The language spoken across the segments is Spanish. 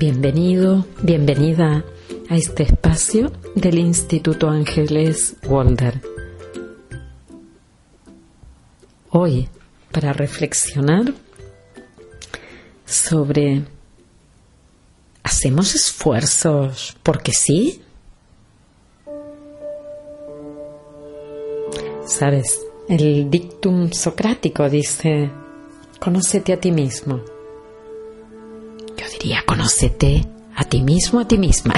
Bienvenido, bienvenida a este espacio del Instituto Ángeles Walder. Hoy, para reflexionar sobre ¿hacemos esfuerzos porque sí? Sabes, el dictum socrático dice, conócete a ti mismo diría, conócete a ti mismo, a ti misma.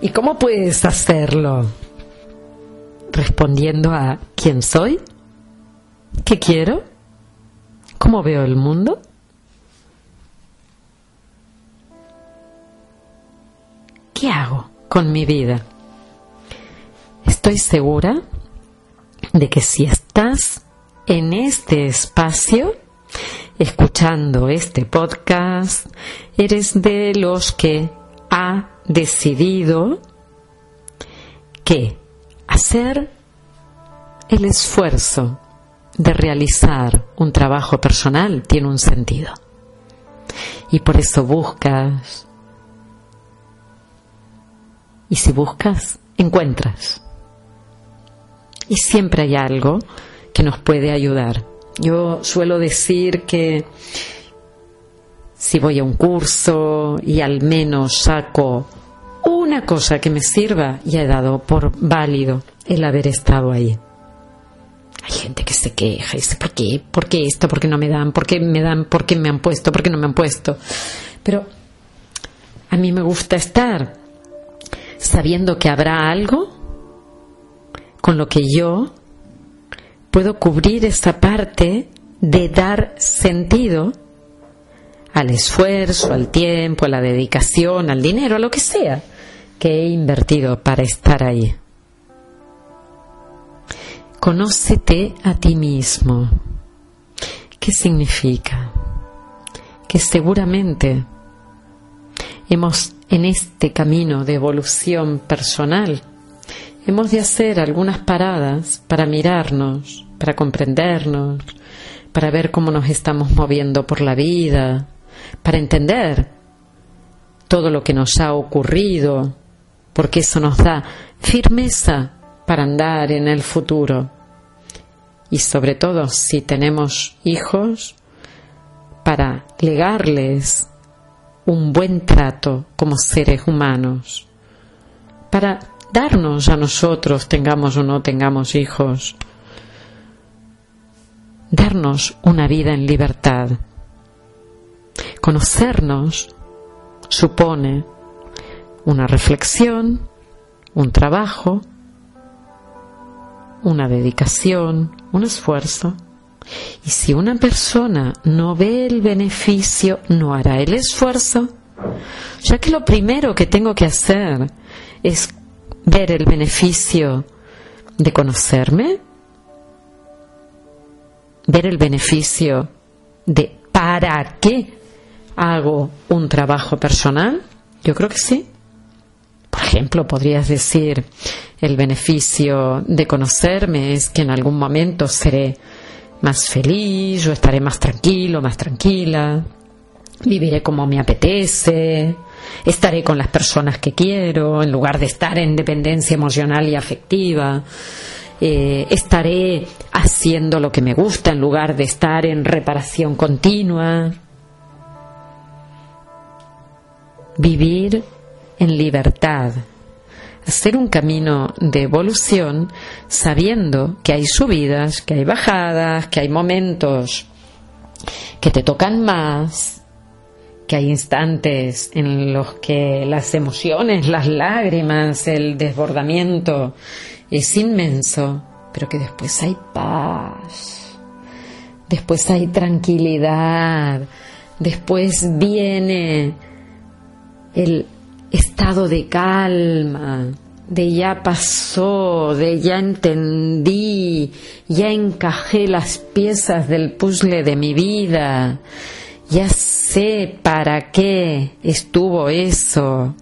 ¿Y cómo puedes hacerlo? Respondiendo a quién soy, qué quiero, cómo veo el mundo. ¿Qué hago con mi vida? Estoy segura de que si estás en este espacio, escuchando este podcast, eres de los que ha decidido que hacer el esfuerzo de realizar un trabajo personal tiene un sentido. Y por eso buscas. Y si buscas, encuentras. Y siempre hay algo que nos puede ayudar. Yo suelo decir que si voy a un curso y al menos saco una cosa que me sirva, ya he dado por válido el haber estado ahí. Hay gente que se queja y dice, ¿por qué? ¿Por qué esto? ¿Por qué no me dan? ¿Por qué me dan? ¿Por qué me han puesto? ¿Por qué no me han puesto? Pero a mí me gusta estar sabiendo que habrá algo con lo que yo puedo cubrir esa parte de dar sentido al esfuerzo, al tiempo, a la dedicación, al dinero, a lo que sea que he invertido para estar ahí. Conócete a ti mismo. ¿Qué significa? Que seguramente hemos en este camino de evolución personal hemos de hacer algunas paradas para mirarnos, para comprendernos, para ver cómo nos estamos moviendo por la vida, para entender todo lo que nos ha ocurrido, porque eso nos da firmeza para andar en el futuro. Y sobre todo si tenemos hijos, para legarles un buen trato como seres humanos, para darnos a nosotros, tengamos o no tengamos hijos, darnos una vida en libertad. Conocernos supone una reflexión, un trabajo, una dedicación, un esfuerzo. Y si una persona no ve el beneficio, no hará el esfuerzo, ya que lo primero que tengo que hacer es ver el beneficio de conocerme, ver el beneficio de para qué hago un trabajo personal? Yo creo que sí. Por ejemplo, podrías decir, el beneficio de conocerme es que en algún momento seré más feliz, o estaré más tranquilo, más tranquila, viviré como me apetece, estaré con las personas que quiero, en lugar de estar en dependencia emocional y afectiva, eh, estaré haciendo lo que me gusta en lugar de estar en reparación continua. Vivir en libertad, hacer un camino de evolución sabiendo que hay subidas, que hay bajadas, que hay momentos que te tocan más, que hay instantes en los que las emociones, las lágrimas, el desbordamiento es inmenso, pero que después hay paz, después hay tranquilidad, después viene el estado de calma, de ya pasó, de ya entendí, ya encajé las piezas del puzzle de mi vida, ya sé para qué estuvo eso.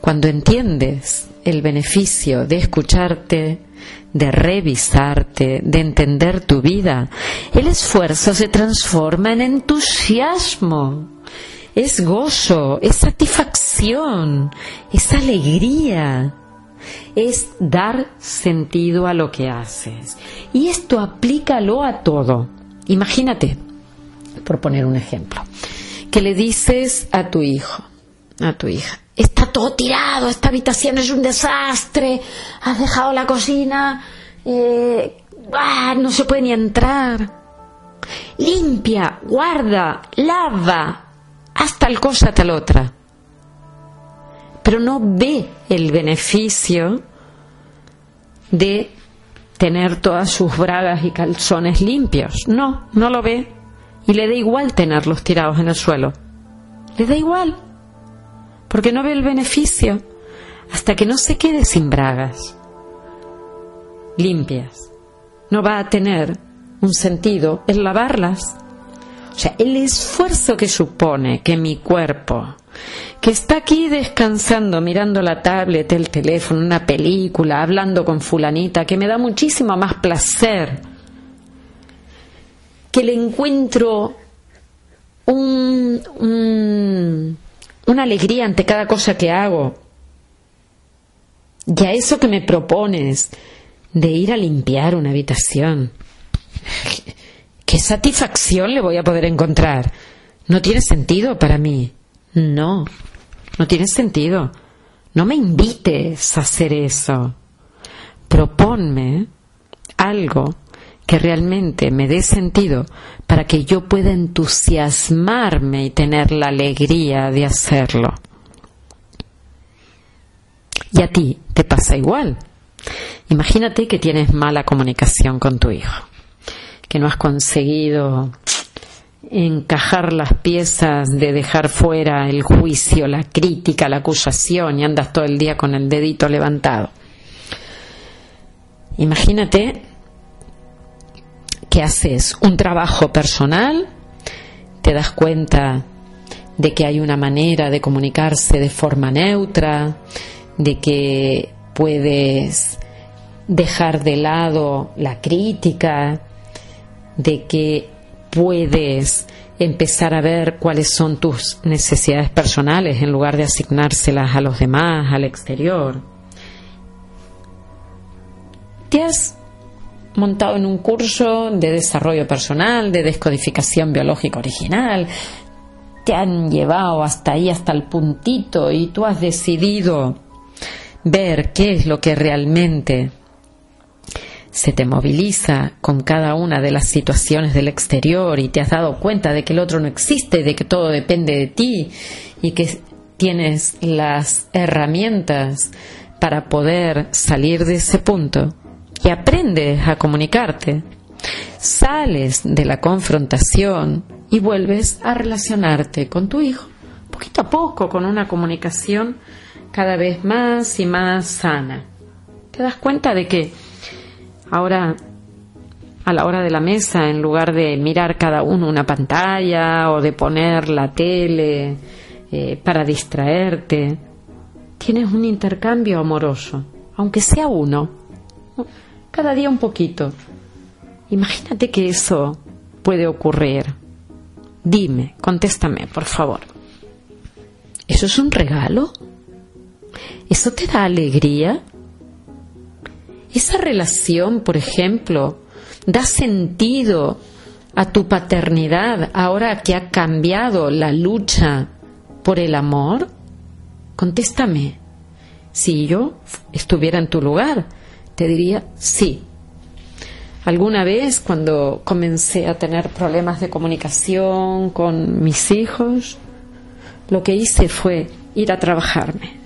Cuando entiendes el beneficio de escucharte, de revisarte, de entender tu vida, el esfuerzo se transforma en entusiasmo, es gozo, es satisfacción, es alegría, es dar sentido a lo que haces. Y esto aplícalo a todo. Imagínate, por poner un ejemplo, que le dices a tu hijo, a tu hija, está todo tirado, esta habitación es un desastre, has dejado la cocina, eh, ah, no se puede ni entrar. Limpia, guarda, lava, haz tal cosa, tal otra. Pero no ve el beneficio de tener todas sus bragas y calzones limpios. No, no lo ve. Y le da igual tenerlos tirados en el suelo. Le da igual porque no ve el beneficio hasta que no se quede sin bragas limpias. No va a tener un sentido el lavarlas. O sea, el esfuerzo que supone que mi cuerpo, que está aquí descansando, mirando la tablet, el teléfono, una película, hablando con fulanita, que me da muchísimo más placer, que le encuentro un, un una alegría ante cada cosa que hago. Y a eso que me propones de ir a limpiar una habitación. ¿Qué satisfacción le voy a poder encontrar? No tiene sentido para mí. No, no tiene sentido. No me invites a hacer eso. Proponme algo que realmente me dé sentido para que yo pueda entusiasmarme y tener la alegría de hacerlo. Y a ti te pasa igual. Imagínate que tienes mala comunicación con tu hijo, que no has conseguido encajar las piezas de dejar fuera el juicio, la crítica, la acusación y andas todo el día con el dedito levantado. Imagínate que haces un trabajo personal, te das cuenta de que hay una manera de comunicarse de forma neutra, de que puedes dejar de lado la crítica, de que puedes empezar a ver cuáles son tus necesidades personales en lugar de asignárselas a los demás, al exterior. Te has montado en un curso de desarrollo personal, de descodificación biológica original, te han llevado hasta ahí, hasta el puntito, y tú has decidido ver qué es lo que realmente se te moviliza con cada una de las situaciones del exterior y te has dado cuenta de que el otro no existe, de que todo depende de ti y que tienes las herramientas para poder salir de ese punto, y aprendes a comunicarte. Sales de la confrontación y vuelves a relacionarte con tu hijo, poquito a poco, con una comunicación cada vez más y más sana. Te das cuenta de que ahora a la hora de la mesa, en lugar de mirar cada uno una pantalla o de poner la tele eh, para distraerte, tienes un intercambio amoroso, aunque sea uno cada día un poquito. Imagínate que eso puede ocurrir. Dime, contéstame, por favor. ¿Eso es un regalo? ¿Eso te da alegría? Esa relación, por ejemplo, da sentido a tu paternidad ahora que ha cambiado la lucha por el amor? Contéstame. Si yo estuviera en tu lugar, te diría sí. Alguna vez cuando comencé a tener problemas de comunicación con mis hijos, lo que hice fue ir a trabajarme.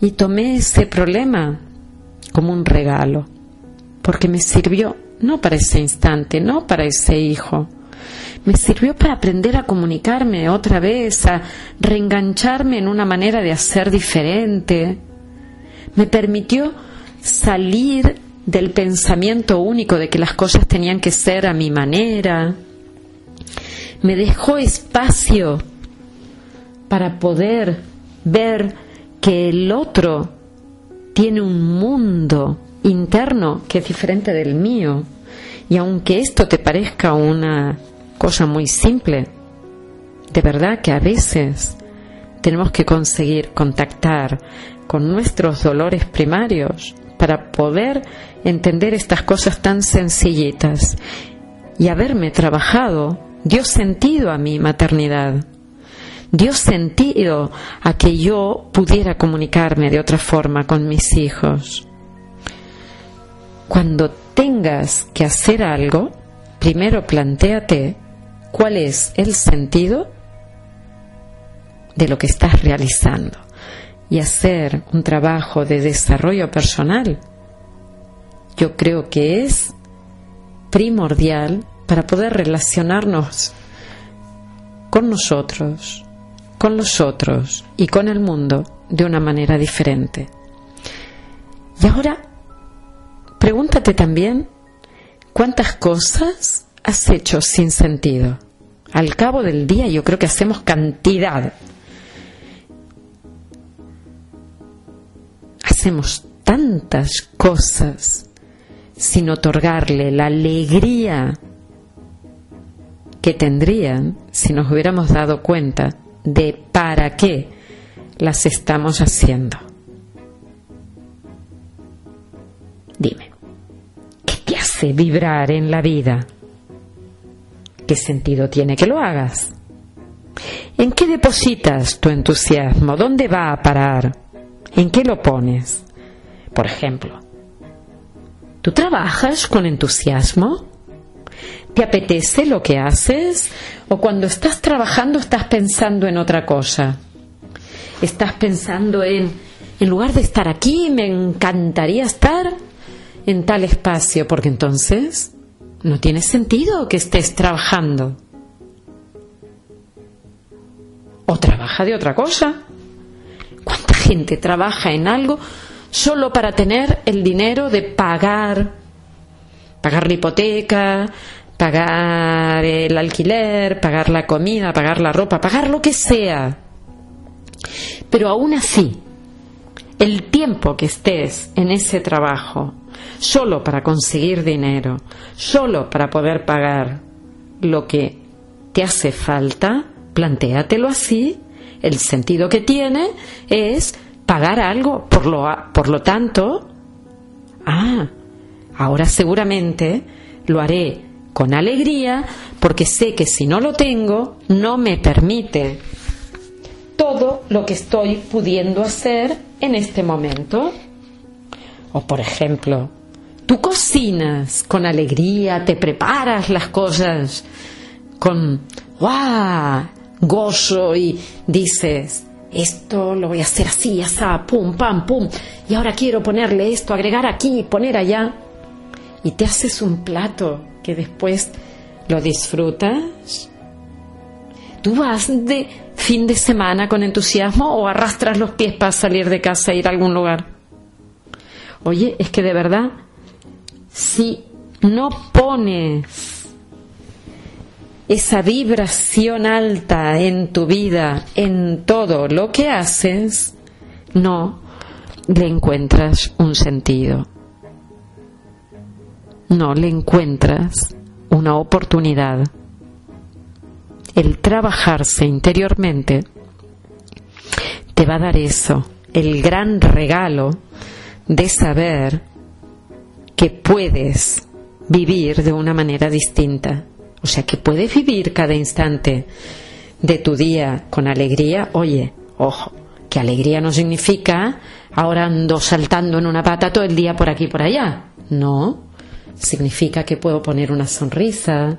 Y tomé ese problema como un regalo, porque me sirvió no para ese instante, no para ese hijo. Me sirvió para aprender a comunicarme otra vez, a reengancharme en una manera de hacer diferente. Me permitió salir del pensamiento único de que las cosas tenían que ser a mi manera. Me dejó espacio para poder ver que el otro tiene un mundo interno que es diferente del mío. Y aunque esto te parezca una cosa muy simple, de verdad que a veces tenemos que conseguir contactar con nuestros dolores primarios para poder entender estas cosas tan sencillitas y haberme trabajado dio sentido a mi maternidad dio sentido a que yo pudiera comunicarme de otra forma con mis hijos. Cuando tengas que hacer algo, primero plantéate cuál es el sentido de lo que estás realizando y hacer un trabajo de desarrollo personal. Yo creo que es primordial para poder relacionarnos con nosotros, con los otros y con el mundo de una manera diferente. Y ahora, pregúntate también cuántas cosas has hecho sin sentido. Al cabo del día yo creo que hacemos cantidad. Hacemos tantas cosas sin otorgarle la alegría que tendrían si nos hubiéramos dado cuenta de para qué las estamos haciendo. Dime, ¿qué te hace vibrar en la vida? ¿Qué sentido tiene que lo hagas? ¿En qué depositas tu entusiasmo? ¿Dónde va a parar? ¿En qué lo pones? Por ejemplo, ¿tú trabajas con entusiasmo? ¿Te apetece lo que haces? ¿O cuando estás trabajando estás pensando en otra cosa? ¿Estás pensando en, en lugar de estar aquí, me encantaría estar en tal espacio? Porque entonces no tiene sentido que estés trabajando. ¿O trabaja de otra cosa? ¿Cuánta gente trabaja en algo solo para tener el dinero de pagar, pagar la hipoteca, pagar el alquiler, pagar la comida, pagar la ropa, pagar lo que sea. Pero aún así, el tiempo que estés en ese trabajo, solo para conseguir dinero, solo para poder pagar lo que te hace falta, plantéatelo así, el sentido que tiene es pagar algo, por lo, por lo tanto, ah, ahora seguramente lo haré con alegría porque sé que si no lo tengo no me permite todo lo que estoy pudiendo hacer en este momento. O por ejemplo, tú cocinas con alegría, te preparas las cosas con ¡guau! gozo y dices, esto lo voy a hacer así, así, pum, pam, pum, y ahora quiero ponerle esto, agregar aquí, poner allá, y te haces un plato que después lo disfrutas? ¿Tú vas de fin de semana con entusiasmo o arrastras los pies para salir de casa e ir a algún lugar? Oye, es que de verdad, si no pones esa vibración alta en tu vida, en todo lo que haces, no le encuentras un sentido no le encuentras una oportunidad. El trabajarse interiormente te va a dar eso, el gran regalo de saber que puedes vivir de una manera distinta. O sea, que puedes vivir cada instante de tu día con alegría. Oye, ojo, que alegría no significa ahora ando saltando en una pata todo el día por aquí y por allá. No, significa que puedo poner una sonrisa,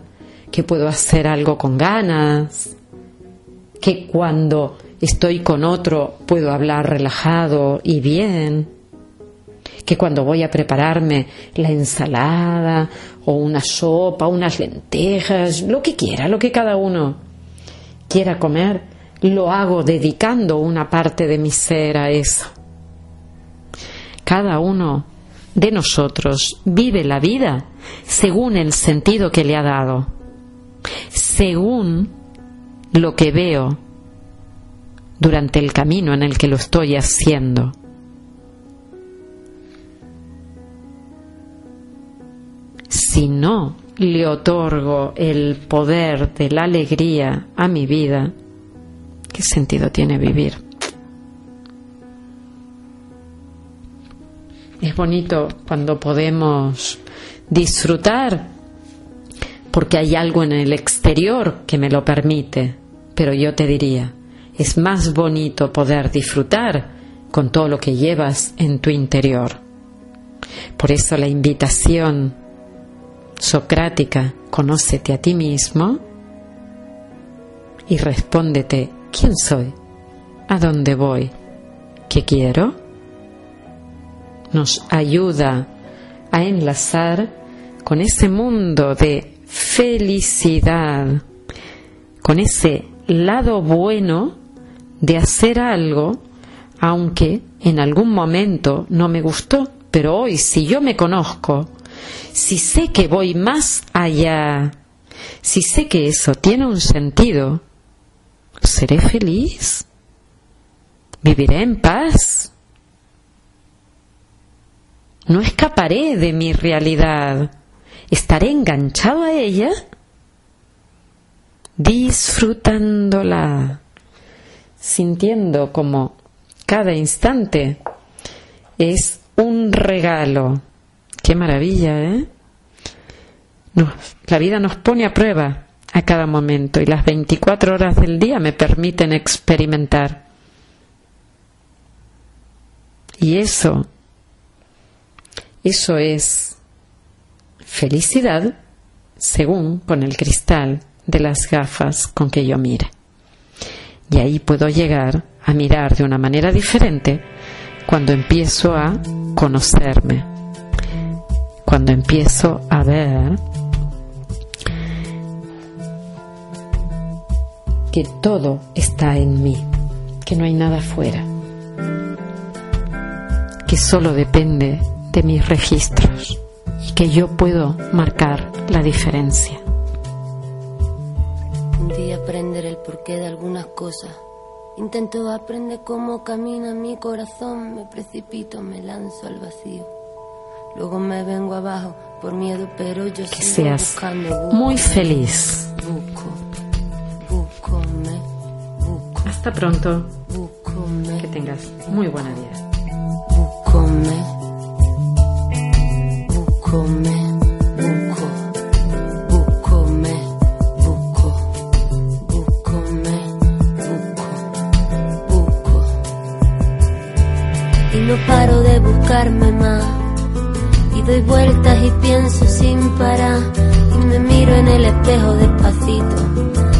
que puedo hacer algo con ganas, que cuando estoy con otro puedo hablar relajado y bien, que cuando voy a prepararme la ensalada o una sopa, unas lentejas, lo que quiera, lo que cada uno quiera comer, lo hago dedicando una parte de mi ser a eso. Cada uno de nosotros vive la vida según el sentido que le ha dado, según lo que veo durante el camino en el que lo estoy haciendo. Si no le otorgo el poder de la alegría a mi vida, ¿qué sentido tiene vivir? Es bonito cuando podemos disfrutar porque hay algo en el exterior que me lo permite, pero yo te diría, es más bonito poder disfrutar con todo lo que llevas en tu interior. Por eso la invitación socrática, conócete a ti mismo y respóndete, ¿quién soy? ¿A dónde voy? ¿Qué quiero? Nos ayuda a enlazar con ese mundo de felicidad, con ese lado bueno de hacer algo, aunque en algún momento no me gustó, pero hoy si yo me conozco, si sé que voy más allá, si sé que eso tiene un sentido, ¿seré feliz? ¿Viviré en paz? No escaparé de mi realidad. ¿Estaré enganchado a ella? Disfrutándola, sintiendo como cada instante es un regalo. Qué maravilla, ¿eh? la vida nos pone a prueba a cada momento y las 24 horas del día me permiten experimentar. Y eso, eso es felicidad según con el cristal de las gafas con que yo mire. Y ahí puedo llegar a mirar de una manera diferente cuando empiezo a conocerme, cuando empiezo a ver que todo está en mí, que no hay nada afuera, que solo depende de mis registros y que yo puedo marcar la diferencia. Un día aprender el porqué de algunas cosas Intento aprender cómo camina mi corazón, me precipito, me lanzo al vacío. Luego me vengo abajo por miedo, pero yo que seas muy feliz. Busco, me, busco. Hasta pronto. Que tengas muy buena vida. Búscome, búscome. no paro de buscarme más. Y doy vueltas y pienso sin parar. Y me miro en el espejo despacito.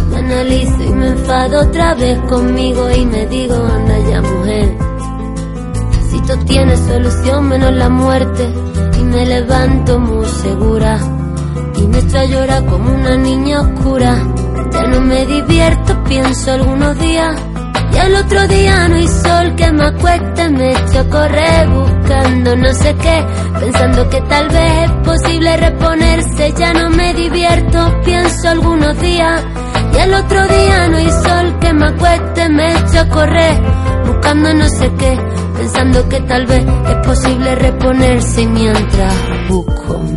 Me analizo y me enfado otra vez conmigo y me digo, anda ya mujer. Si tú tienes solución menos la muerte. Y me levanto muy segura. Y me echo a llorar como una niña oscura. Ya no me divierto, pienso algunos días y al otro día no hay sol que me acueste, me echo a correr buscando no sé qué, pensando que tal vez es posible reponerse, ya no me divierto, pienso algunos días. Y al otro día no hay sol que me acueste, me echo a correr buscando no sé qué, pensando que tal vez es posible reponerse mientras busco